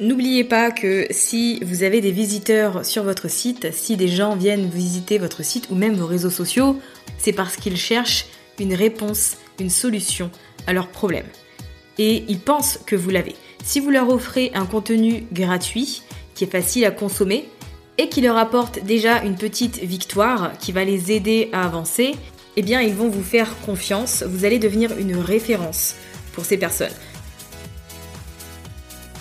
N'oubliez pas que si vous avez des visiteurs sur votre site, si des gens viennent visiter votre site ou même vos réseaux sociaux, c'est parce qu'ils cherchent une réponse, une solution à leurs problèmes. Et ils pensent que vous l'avez. Si vous leur offrez un contenu gratuit, qui est facile à consommer, et qui leur apporte déjà une petite victoire qui va les aider à avancer, eh bien ils vont vous faire confiance, vous allez devenir une référence pour ces personnes.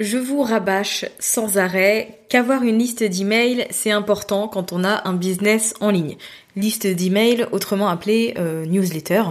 Je vous rabâche sans arrêt qu'avoir une liste d'emails, c'est important quand on a un business en ligne. Liste d'emails, autrement appelée euh, newsletter.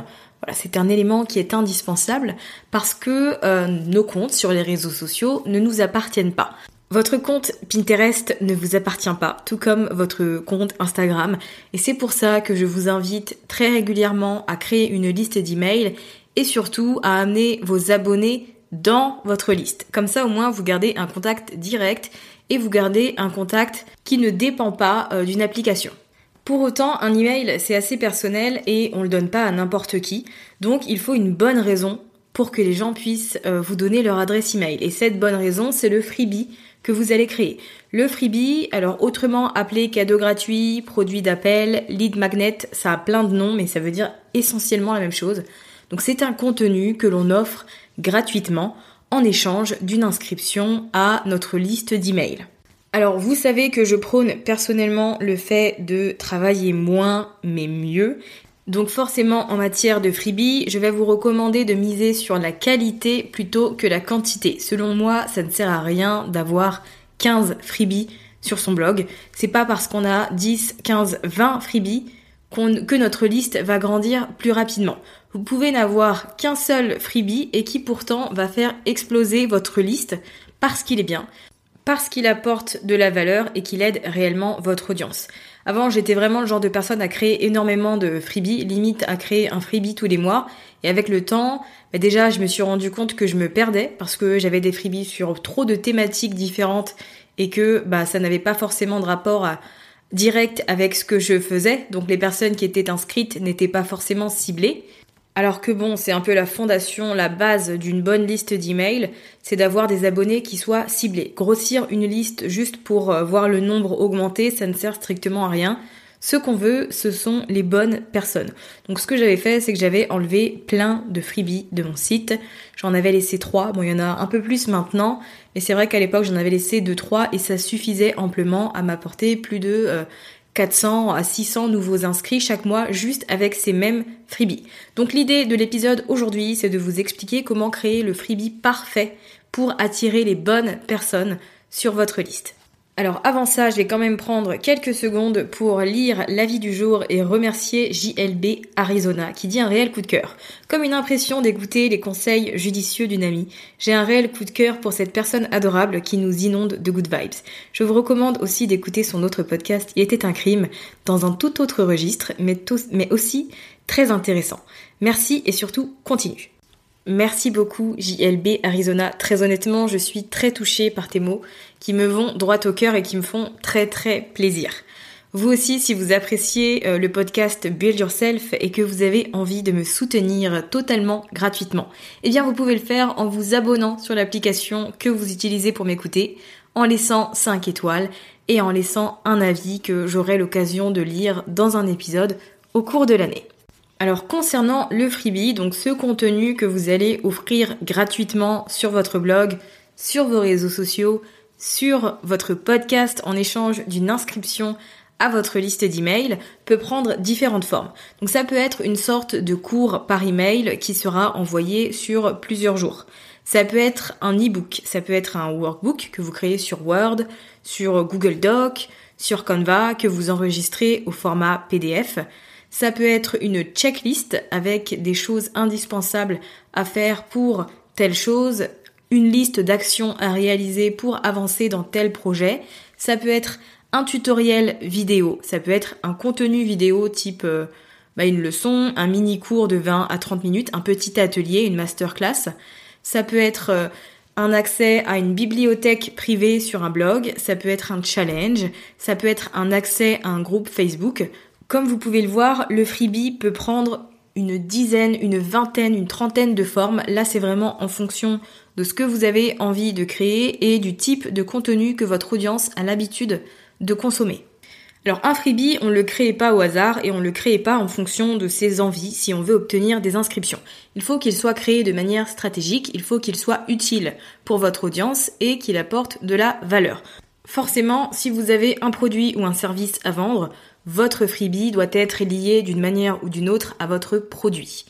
Voilà, c'est un élément qui est indispensable parce que euh, nos comptes sur les réseaux sociaux ne nous appartiennent pas. Votre compte Pinterest ne vous appartient pas, tout comme votre compte Instagram. Et c'est pour ça que je vous invite très régulièrement à créer une liste d'emails et surtout à amener vos abonnés dans votre liste. Comme ça, au moins, vous gardez un contact direct et vous gardez un contact qui ne dépend pas euh, d'une application. Pour autant, un email, c'est assez personnel et on le donne pas à n'importe qui. Donc, il faut une bonne raison pour que les gens puissent euh, vous donner leur adresse email. Et cette bonne raison, c'est le freebie que vous allez créer. Le freebie, alors autrement appelé cadeau gratuit, produit d'appel, lead magnet, ça a plein de noms, mais ça veut dire essentiellement la même chose. Donc c'est un contenu que l'on offre gratuitement en échange d'une inscription à notre liste d'emails. Alors vous savez que je prône personnellement le fait de travailler moins mais mieux. Donc forcément en matière de freebie, je vais vous recommander de miser sur la qualité plutôt que la quantité. Selon moi, ça ne sert à rien d'avoir 15 freebies sur son blog. C'est pas parce qu'on a 10, 15, 20 freebies que notre liste va grandir plus rapidement. Vous pouvez n'avoir qu'un seul freebie et qui pourtant va faire exploser votre liste parce qu'il est bien, parce qu'il apporte de la valeur et qu'il aide réellement votre audience. Avant, j'étais vraiment le genre de personne à créer énormément de freebies, limite à créer un freebie tous les mois. Et avec le temps, bah déjà, je me suis rendu compte que je me perdais parce que j'avais des freebies sur trop de thématiques différentes et que bah, ça n'avait pas forcément de rapport direct avec ce que je faisais. Donc les personnes qui étaient inscrites n'étaient pas forcément ciblées. Alors que bon, c'est un peu la fondation, la base d'une bonne liste d'emails, c'est d'avoir des abonnés qui soient ciblés. Grossir une liste juste pour euh, voir le nombre augmenter, ça ne sert strictement à rien. Ce qu'on veut, ce sont les bonnes personnes. Donc ce que j'avais fait, c'est que j'avais enlevé plein de freebies de mon site. J'en avais laissé trois. Bon, il y en a un peu plus maintenant, mais c'est vrai qu'à l'époque, j'en avais laissé deux, trois et ça suffisait amplement à m'apporter plus de 400 euh, à 600 nouveaux inscrits chaque mois juste avec ces mêmes freebies. Donc l'idée de l'épisode aujourd'hui, c'est de vous expliquer comment créer le freebie parfait pour attirer les bonnes personnes sur votre liste. Alors avant ça, je vais quand même prendre quelques secondes pour lire l'avis du jour et remercier JLB Arizona qui dit un réel coup de cœur. Comme une impression d'écouter les conseils judicieux d'une amie, j'ai un réel coup de cœur pour cette personne adorable qui nous inonde de good vibes. Je vous recommande aussi d'écouter son autre podcast Il était un crime dans un tout autre registre mais, mais aussi très intéressant. Merci et surtout continue. Merci beaucoup JLB Arizona. Très honnêtement, je suis très touchée par tes mots qui me vont droit au cœur et qui me font très très plaisir. Vous aussi, si vous appréciez euh, le podcast Build Yourself et que vous avez envie de me soutenir totalement gratuitement, eh bien vous pouvez le faire en vous abonnant sur l'application que vous utilisez pour m'écouter, en laissant 5 étoiles et en laissant un avis que j'aurai l'occasion de lire dans un épisode au cours de l'année. Alors concernant le freebie, donc ce contenu que vous allez offrir gratuitement sur votre blog, sur vos réseaux sociaux, sur votre podcast en échange d'une inscription à votre liste d'emails peut prendre différentes formes. Donc ça peut être une sorte de cours par email qui sera envoyé sur plusieurs jours. Ça peut être un e-book, ça peut être un workbook que vous créez sur Word, sur Google Doc, sur Canva, que vous enregistrez au format PDF. Ça peut être une checklist avec des choses indispensables à faire pour telle chose, une liste d'actions à réaliser pour avancer dans tel projet. Ça peut être un tutoriel vidéo, ça peut être un contenu vidéo type euh, bah, une leçon, un mini cours de 20 à 30 minutes, un petit atelier, une masterclass. Ça peut être euh, un accès à une bibliothèque privée sur un blog, ça peut être un challenge, ça peut être un accès à un groupe Facebook. Comme vous pouvez le voir, le freebie peut prendre une dizaine, une vingtaine, une trentaine de formes. Là, c'est vraiment en fonction de ce que vous avez envie de créer et du type de contenu que votre audience a l'habitude de consommer. Alors un freebie, on ne le crée pas au hasard et on ne le crée pas en fonction de ses envies si on veut obtenir des inscriptions. Il faut qu'il soit créé de manière stratégique, il faut qu'il soit utile pour votre audience et qu'il apporte de la valeur. Forcément, si vous avez un produit ou un service à vendre, votre freebie doit être lié d'une manière ou d'une autre à votre produit.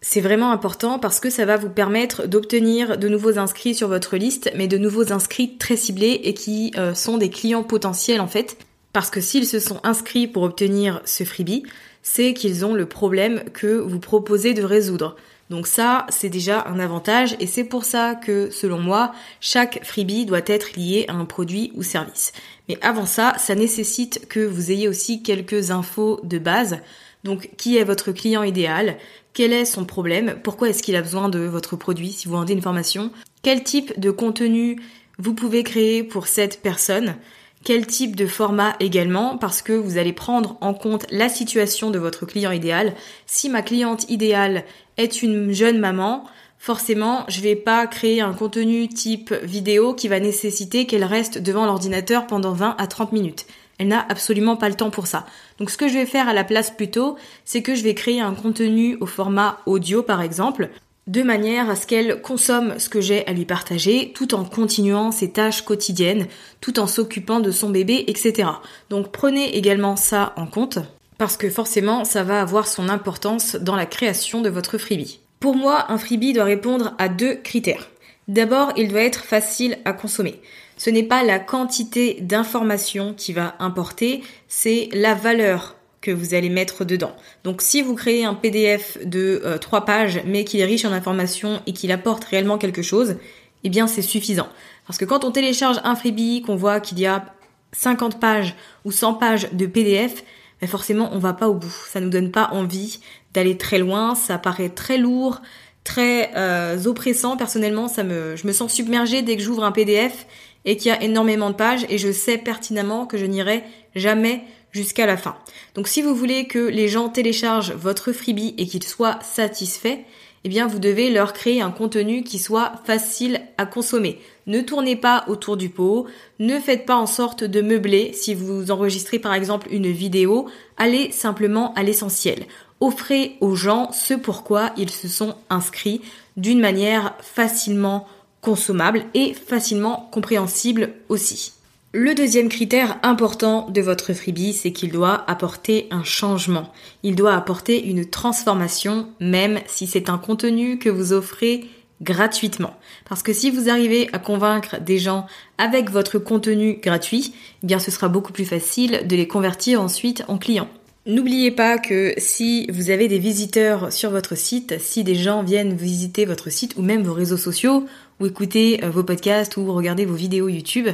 C'est vraiment important parce que ça va vous permettre d'obtenir de nouveaux inscrits sur votre liste, mais de nouveaux inscrits très ciblés et qui euh, sont des clients potentiels en fait. Parce que s'ils se sont inscrits pour obtenir ce freebie, c'est qu'ils ont le problème que vous proposez de résoudre. Donc ça, c'est déjà un avantage et c'est pour ça que, selon moi, chaque freebie doit être lié à un produit ou service. Mais avant ça, ça nécessite que vous ayez aussi quelques infos de base. Donc, qui est votre client idéal? Quel est son problème, pourquoi est-ce qu'il a besoin de votre produit? Si vous vendez une formation, quel type de contenu vous pouvez créer pour cette personne, quel type de format également, parce que vous allez prendre en compte la situation de votre client idéal. Si ma cliente idéale est une jeune maman, forcément, je vais pas créer un contenu type vidéo qui va nécessiter qu'elle reste devant l'ordinateur pendant 20 à 30 minutes. Elle n'a absolument pas le temps pour ça. Donc ce que je vais faire à la place plutôt, c'est que je vais créer un contenu au format audio par exemple, de manière à ce qu'elle consomme ce que j'ai à lui partager, tout en continuant ses tâches quotidiennes, tout en s'occupant de son bébé, etc. Donc prenez également ça en compte, parce que forcément ça va avoir son importance dans la création de votre freebie. Pour moi, un freebie doit répondre à deux critères. D'abord, il doit être facile à consommer ce n'est pas la quantité d'informations qui va importer, c'est la valeur que vous allez mettre dedans. Donc si vous créez un PDF de euh, trois 3 pages mais qui est riche en informations et qu'il apporte réellement quelque chose, eh bien c'est suffisant. Parce que quand on télécharge un freebie, qu'on voit qu'il y a 50 pages ou 100 pages de PDF, forcément on va pas au bout. Ça nous donne pas envie d'aller très loin, ça paraît très lourd, très euh, oppressant. Personnellement, ça me, je me sens submergée dès que j'ouvre un PDF et qu'il y a énormément de pages et je sais pertinemment que je n'irai jamais jusqu'à la fin. Donc si vous voulez que les gens téléchargent votre freebie et qu'ils soient satisfaits, eh bien vous devez leur créer un contenu qui soit facile à consommer. Ne tournez pas autour du pot, ne faites pas en sorte de meubler si vous enregistrez par exemple une vidéo, allez simplement à l'essentiel. Offrez aux gens ce pourquoi ils se sont inscrits d'une manière facilement consommable et facilement compréhensible aussi. Le deuxième critère important de votre freebie, c'est qu'il doit apporter un changement. Il doit apporter une transformation, même si c'est un contenu que vous offrez gratuitement. Parce que si vous arrivez à convaincre des gens avec votre contenu gratuit, eh bien ce sera beaucoup plus facile de les convertir ensuite en clients. N'oubliez pas que si vous avez des visiteurs sur votre site, si des gens viennent visiter votre site ou même vos réseaux sociaux, ou écouter euh, vos podcasts ou regarder vos vidéos YouTube,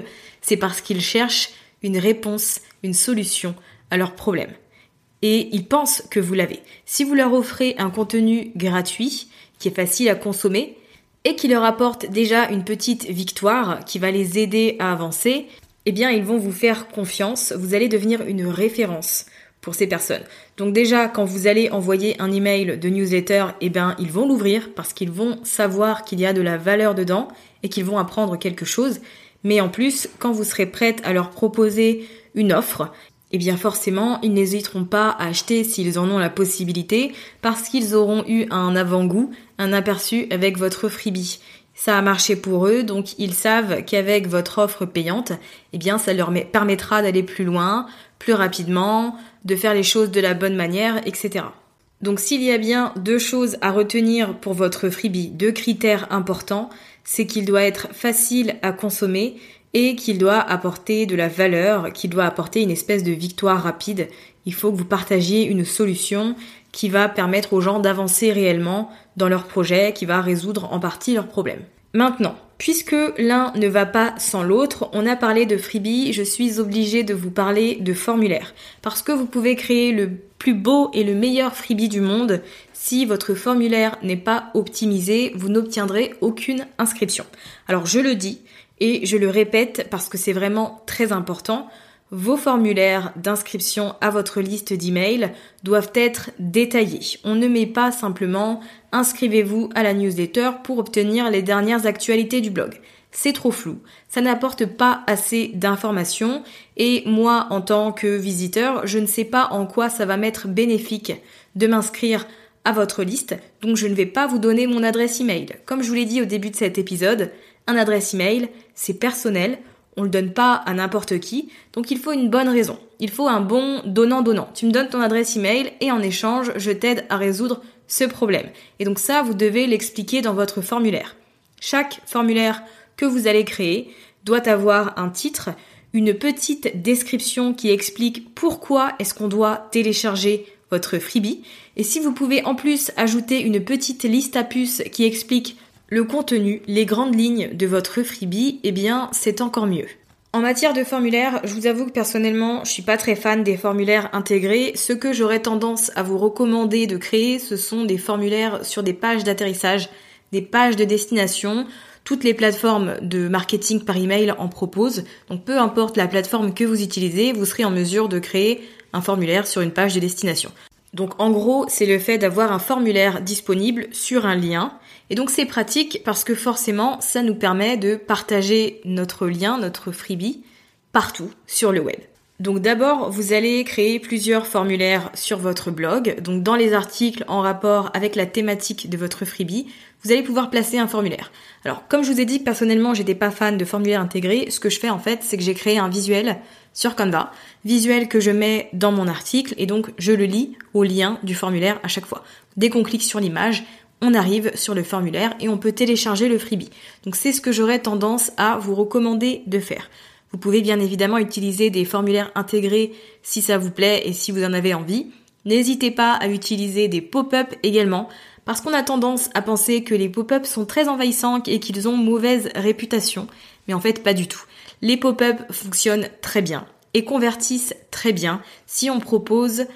c'est parce qu'ils cherchent une réponse, une solution à leurs problèmes. Et ils pensent que vous l'avez. Si vous leur offrez un contenu gratuit, qui est facile à consommer, et qui leur apporte déjà une petite victoire qui va les aider à avancer, eh bien ils vont vous faire confiance, vous allez devenir une référence pour ces personnes. Donc déjà, quand vous allez envoyer un email de newsletter, eh bien, ils vont l'ouvrir parce qu'ils vont savoir qu'il y a de la valeur dedans et qu'ils vont apprendre quelque chose. Mais en plus, quand vous serez prête à leur proposer une offre, eh bien forcément, ils n'hésiteront pas à acheter s'ils en ont la possibilité parce qu'ils auront eu un avant-goût, un aperçu avec votre freebie. Ça a marché pour eux, donc ils savent qu'avec votre offre payante, eh bien ça leur permettra d'aller plus loin, plus rapidement, de faire les choses de la bonne manière, etc. Donc s'il y a bien deux choses à retenir pour votre freebie, deux critères importants, c'est qu'il doit être facile à consommer et qu'il doit apporter de la valeur, qu'il doit apporter une espèce de victoire rapide. Il faut que vous partagiez une solution qui va permettre aux gens d'avancer réellement dans leur projet, qui va résoudre en partie leurs problèmes. Maintenant, puisque l'un ne va pas sans l'autre, on a parlé de freebie, je suis obligée de vous parler de formulaire. Parce que vous pouvez créer le plus beau et le meilleur freebie du monde, si votre formulaire n'est pas optimisé, vous n'obtiendrez aucune inscription. Alors je le dis et je le répète parce que c'est vraiment très important, vos formulaires d'inscription à votre liste d'emails doivent être détaillés. On ne met pas simplement inscrivez-vous à la newsletter pour obtenir les dernières actualités du blog. C'est trop flou, ça n'apporte pas assez d'informations et moi en tant que visiteur, je ne sais pas en quoi ça va m'être bénéfique de m'inscrire à votre liste, donc je ne vais pas vous donner mon adresse email. Comme je vous l'ai dit au début de cet épisode, un adresse email, c'est personnel, on le donne pas à n'importe qui, donc il faut une bonne raison. Il faut un bon donnant-donnant. Tu me donnes ton adresse email et en échange, je t'aide à résoudre ce problème. Et donc ça, vous devez l'expliquer dans votre formulaire. Chaque formulaire que vous allez créer doit avoir un titre, une petite description qui explique pourquoi est-ce qu'on doit télécharger votre freebie. Et si vous pouvez en plus ajouter une petite liste à puces qui explique le contenu, les grandes lignes de votre freebie, eh bien, c'est encore mieux. En matière de formulaire, je vous avoue que personnellement, je suis pas très fan des formulaires intégrés. Ce que j'aurais tendance à vous recommander de créer, ce sont des formulaires sur des pages d'atterrissage, des pages de destination. Toutes les plateformes de marketing par email en proposent. Donc peu importe la plateforme que vous utilisez, vous serez en mesure de créer un formulaire sur une page de destination. Donc en gros, c'est le fait d'avoir un formulaire disponible sur un lien et donc c'est pratique parce que forcément, ça nous permet de partager notre lien, notre freebie, partout sur le web. Donc d'abord, vous allez créer plusieurs formulaires sur votre blog. Donc dans les articles en rapport avec la thématique de votre freebie, vous allez pouvoir placer un formulaire. Alors comme je vous ai dit personnellement, j'étais pas fan de formulaires intégrés, ce que je fais en fait, c'est que j'ai créé un visuel sur Canva, visuel que je mets dans mon article et donc je le lis au lien du formulaire à chaque fois. Dès qu'on clique sur l'image, on arrive sur le formulaire et on peut télécharger le freebie. Donc c'est ce que j'aurais tendance à vous recommander de faire. Vous pouvez bien évidemment utiliser des formulaires intégrés si ça vous plaît et si vous en avez envie. N'hésitez pas à utiliser des pop-up également parce qu'on a tendance à penser que les pop-up sont très envahissants et qu'ils ont mauvaise réputation, mais en fait pas du tout. Les pop-up fonctionnent très bien et convertissent très bien si on propose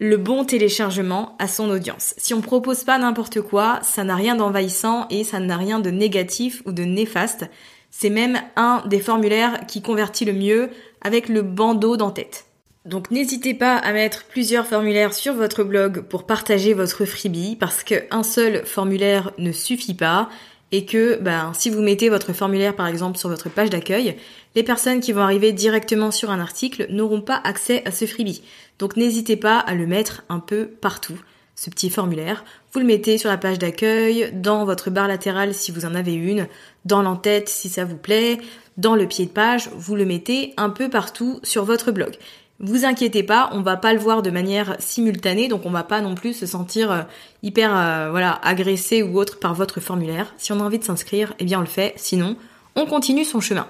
le bon téléchargement à son audience. Si on propose pas n'importe quoi, ça n'a rien d'envahissant et ça n'a rien de négatif ou de néfaste. C'est même un des formulaires qui convertit le mieux avec le bandeau d'en-tête. Donc n'hésitez pas à mettre plusieurs formulaires sur votre blog pour partager votre freebie parce qu'un seul formulaire ne suffit pas et que ben, si vous mettez votre formulaire par exemple sur votre page d'accueil, les personnes qui vont arriver directement sur un article n'auront pas accès à ce freebie. Donc n'hésitez pas à le mettre un peu partout, ce petit formulaire. Vous le mettez sur la page d'accueil, dans votre barre latérale si vous en avez une, dans l'entête si ça vous plaît, dans le pied de page, vous le mettez un peu partout sur votre blog. Vous inquiétez pas, on va pas le voir de manière simultanée, donc on va pas non plus se sentir euh, hyper euh, voilà agressé ou autre par votre formulaire. Si on a envie de s'inscrire, eh bien on le fait. Sinon, on continue son chemin.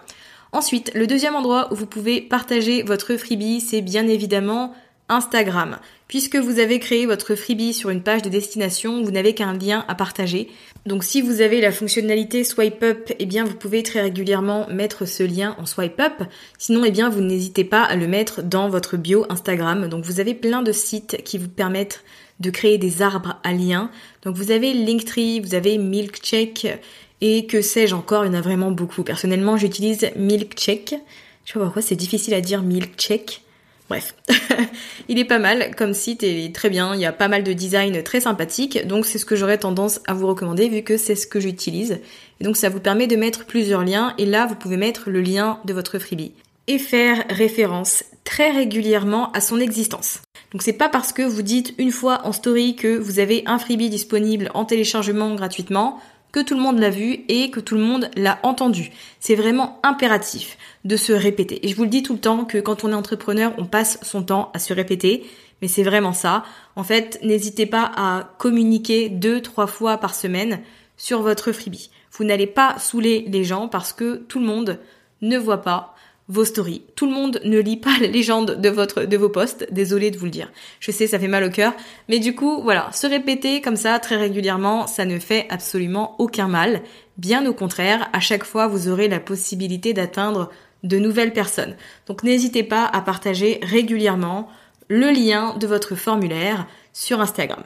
Ensuite, le deuxième endroit où vous pouvez partager votre freebie, c'est bien évidemment Instagram. Puisque vous avez créé votre freebie sur une page de destination, vous n'avez qu'un lien à partager. Donc si vous avez la fonctionnalité swipe up, eh bien vous pouvez très régulièrement mettre ce lien en swipe up. Sinon, eh bien vous n'hésitez pas à le mettre dans votre bio Instagram. Donc vous avez plein de sites qui vous permettent de créer des arbres à liens. Donc vous avez Linktree, vous avez Milkcheck et que sais-je encore, il y en a vraiment beaucoup. Personnellement, j'utilise Milkcheck. Je sais pas pourquoi c'est difficile à dire Milkcheck. Bref, il est pas mal comme site et très bien, il y a pas mal de design très sympathiques, donc c'est ce que j'aurais tendance à vous recommander vu que c'est ce que j'utilise. Donc ça vous permet de mettre plusieurs liens et là vous pouvez mettre le lien de votre freebie et faire référence très régulièrement à son existence. Donc c'est pas parce que vous dites une fois en story que vous avez un freebie disponible en téléchargement gratuitement que tout le monde l'a vu et que tout le monde l'a entendu. C'est vraiment impératif de se répéter. Et je vous le dis tout le temps que quand on est entrepreneur, on passe son temps à se répéter. Mais c'est vraiment ça. En fait, n'hésitez pas à communiquer deux, trois fois par semaine sur votre freebie. Vous n'allez pas saouler les gens parce que tout le monde ne voit pas vos stories. Tout le monde ne lit pas la légende de votre, de vos posts. Désolée de vous le dire. Je sais, ça fait mal au cœur. Mais du coup, voilà. Se répéter comme ça très régulièrement, ça ne fait absolument aucun mal. Bien au contraire, à chaque fois, vous aurez la possibilité d'atteindre de nouvelles personnes. Donc n'hésitez pas à partager régulièrement le lien de votre formulaire sur Instagram.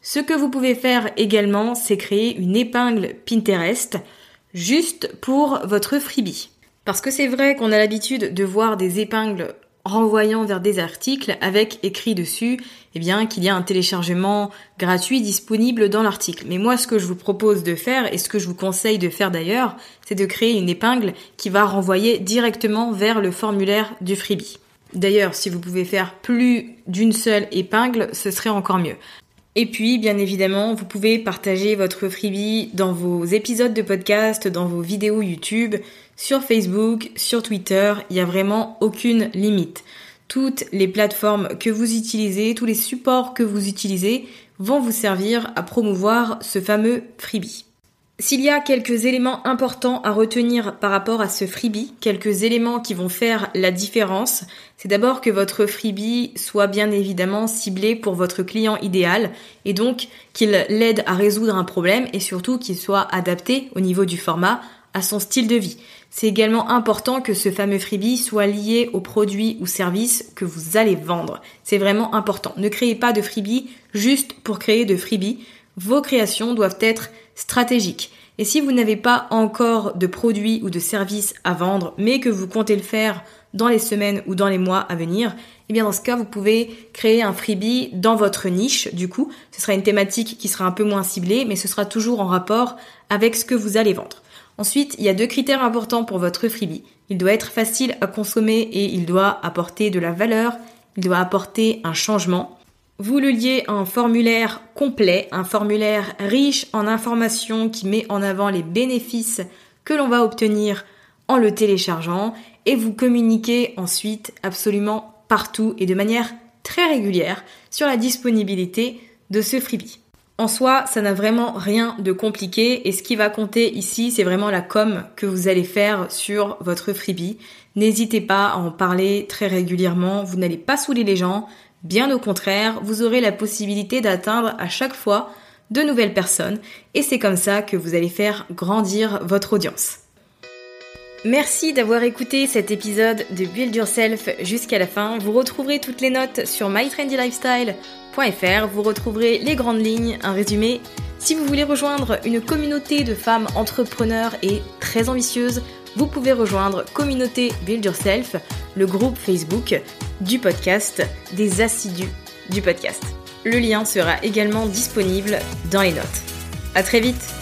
Ce que vous pouvez faire également, c'est créer une épingle Pinterest juste pour votre freebie. Parce que c'est vrai qu'on a l'habitude de voir des épingles renvoyant vers des articles avec écrit dessus eh bien qu'il y a un téléchargement gratuit disponible dans l'article. Mais moi ce que je vous propose de faire et ce que je vous conseille de faire d'ailleurs, c'est de créer une épingle qui va renvoyer directement vers le formulaire du freebie. D'ailleurs, si vous pouvez faire plus d'une seule épingle, ce serait encore mieux. Et puis, bien évidemment, vous pouvez partager votre freebie dans vos épisodes de podcast, dans vos vidéos YouTube, sur Facebook, sur Twitter, il n'y a vraiment aucune limite. Toutes les plateformes que vous utilisez, tous les supports que vous utilisez vont vous servir à promouvoir ce fameux freebie. S'il y a quelques éléments importants à retenir par rapport à ce freebie, quelques éléments qui vont faire la différence, c'est d'abord que votre freebie soit bien évidemment ciblé pour votre client idéal et donc qu'il l'aide à résoudre un problème et surtout qu'il soit adapté au niveau du format à son style de vie. C'est également important que ce fameux freebie soit lié aux produits ou services que vous allez vendre. C'est vraiment important. Ne créez pas de freebie juste pour créer de freebie. Vos créations doivent être stratégique. Et si vous n'avez pas encore de produits ou de services à vendre, mais que vous comptez le faire dans les semaines ou dans les mois à venir, eh bien dans ce cas, vous pouvez créer un freebie dans votre niche. Du coup, ce sera une thématique qui sera un peu moins ciblée, mais ce sera toujours en rapport avec ce que vous allez vendre. Ensuite, il y a deux critères importants pour votre freebie. Il doit être facile à consommer et il doit apporter de la valeur, il doit apporter un changement. Vous le liez à un formulaire complet, un formulaire riche en informations qui met en avant les bénéfices que l'on va obtenir en le téléchargeant et vous communiquez ensuite absolument partout et de manière très régulière sur la disponibilité de ce freebie. En soi, ça n'a vraiment rien de compliqué et ce qui va compter ici, c'est vraiment la com que vous allez faire sur votre freebie. N'hésitez pas à en parler très régulièrement, vous n'allez pas saouler les gens, Bien au contraire, vous aurez la possibilité d'atteindre à chaque fois de nouvelles personnes et c'est comme ça que vous allez faire grandir votre audience. Merci d'avoir écouté cet épisode de Build Yourself jusqu'à la fin. Vous retrouverez toutes les notes sur mytrendylifestyle.fr. Vous retrouverez les grandes lignes, un résumé. Si vous voulez rejoindre une communauté de femmes entrepreneurs et très ambitieuses, vous pouvez rejoindre Communauté Build Yourself, le groupe Facebook du podcast, des assidus du podcast. Le lien sera également disponible dans les notes. À très vite!